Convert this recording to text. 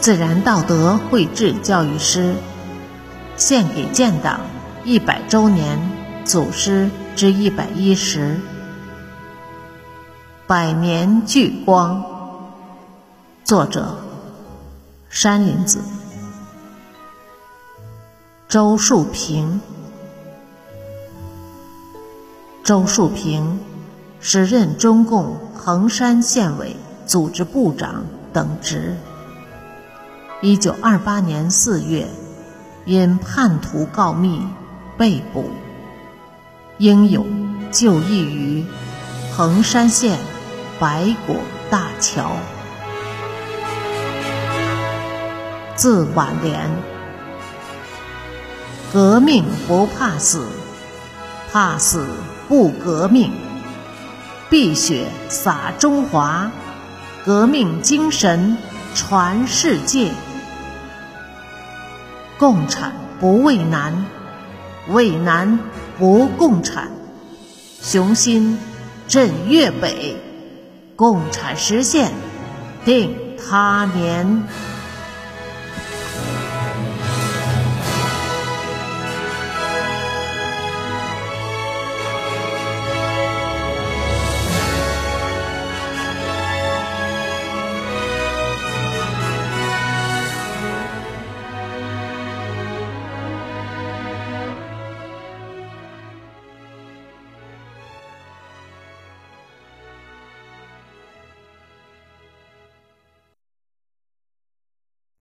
自然道德绘制教育师，献给建党一百周年祖师之一百一十，百年聚光。作者：山林子。周树平。周树平，时任中共衡山县委组织部长等职。一九二八年四月，因叛徒告密被捕，英勇就义于衡山县白果大桥。字挽莲，革命不怕死，怕死不革命，碧血洒中华，革命精神传世界。共产不畏难，畏难不共产。雄心震粤北，共产实现定他年。